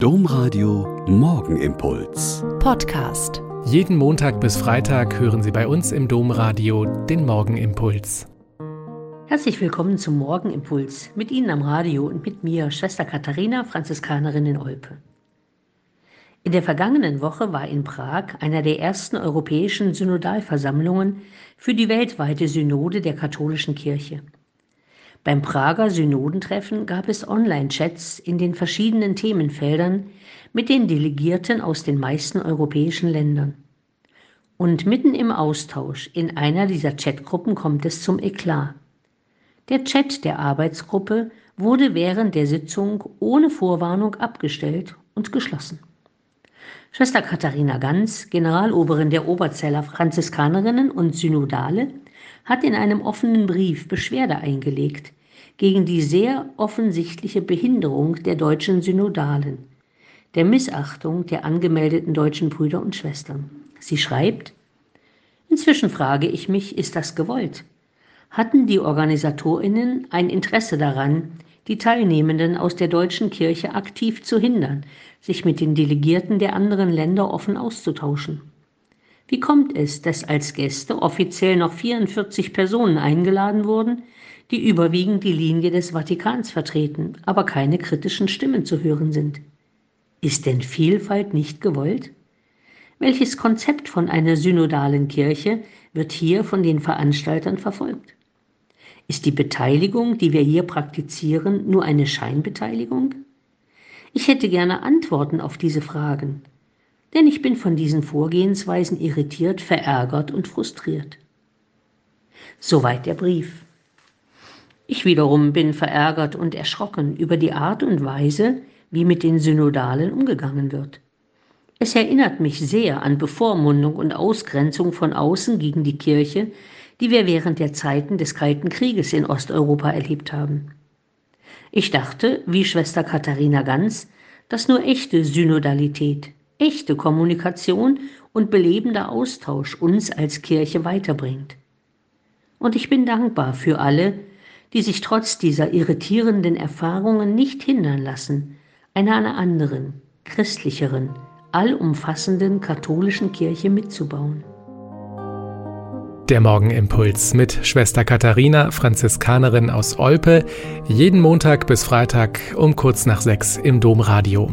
Domradio Morgenimpuls. Podcast. Jeden Montag bis Freitag hören Sie bei uns im Domradio den Morgenimpuls. Herzlich willkommen zum Morgenimpuls. Mit Ihnen am Radio und mit mir, Schwester Katharina, Franziskanerin in Olpe. In der vergangenen Woche war in Prag einer der ersten europäischen Synodalversammlungen für die weltweite Synode der katholischen Kirche. Beim Prager Synodentreffen gab es Online-Chats in den verschiedenen Themenfeldern mit den Delegierten aus den meisten europäischen Ländern. Und mitten im Austausch in einer dieser Chatgruppen kommt es zum Eklat. Der Chat der Arbeitsgruppe wurde während der Sitzung ohne Vorwarnung abgestellt und geschlossen. Schwester Katharina Ganz, Generaloberin der Oberzeller Franziskanerinnen und Synodale, hat in einem offenen Brief Beschwerde eingelegt gegen die sehr offensichtliche Behinderung der deutschen Synodalen, der Missachtung der angemeldeten deutschen Brüder und Schwestern. Sie schreibt, Inzwischen frage ich mich, ist das gewollt? Hatten die Organisatorinnen ein Interesse daran, die Teilnehmenden aus der deutschen Kirche aktiv zu hindern, sich mit den Delegierten der anderen Länder offen auszutauschen? Wie kommt es, dass als Gäste offiziell noch 44 Personen eingeladen wurden, die überwiegend die Linie des Vatikans vertreten, aber keine kritischen Stimmen zu hören sind? Ist denn Vielfalt nicht gewollt? Welches Konzept von einer synodalen Kirche wird hier von den Veranstaltern verfolgt? Ist die Beteiligung, die wir hier praktizieren, nur eine Scheinbeteiligung? Ich hätte gerne Antworten auf diese Fragen denn ich bin von diesen Vorgehensweisen irritiert, verärgert und frustriert. Soweit der Brief. Ich wiederum bin verärgert und erschrocken über die Art und Weise, wie mit den Synodalen umgegangen wird. Es erinnert mich sehr an Bevormundung und Ausgrenzung von außen gegen die Kirche, die wir während der Zeiten des Kalten Krieges in Osteuropa erlebt haben. Ich dachte, wie Schwester Katharina Ganz, dass nur echte Synodalität, echte Kommunikation und belebender Austausch uns als Kirche weiterbringt. Und ich bin dankbar für alle, die sich trotz dieser irritierenden Erfahrungen nicht hindern lassen, einer einer anderen, christlicheren, allumfassenden katholischen Kirche mitzubauen. Der Morgenimpuls mit Schwester Katharina, Franziskanerin aus Olpe, jeden Montag bis Freitag um kurz nach sechs im Domradio.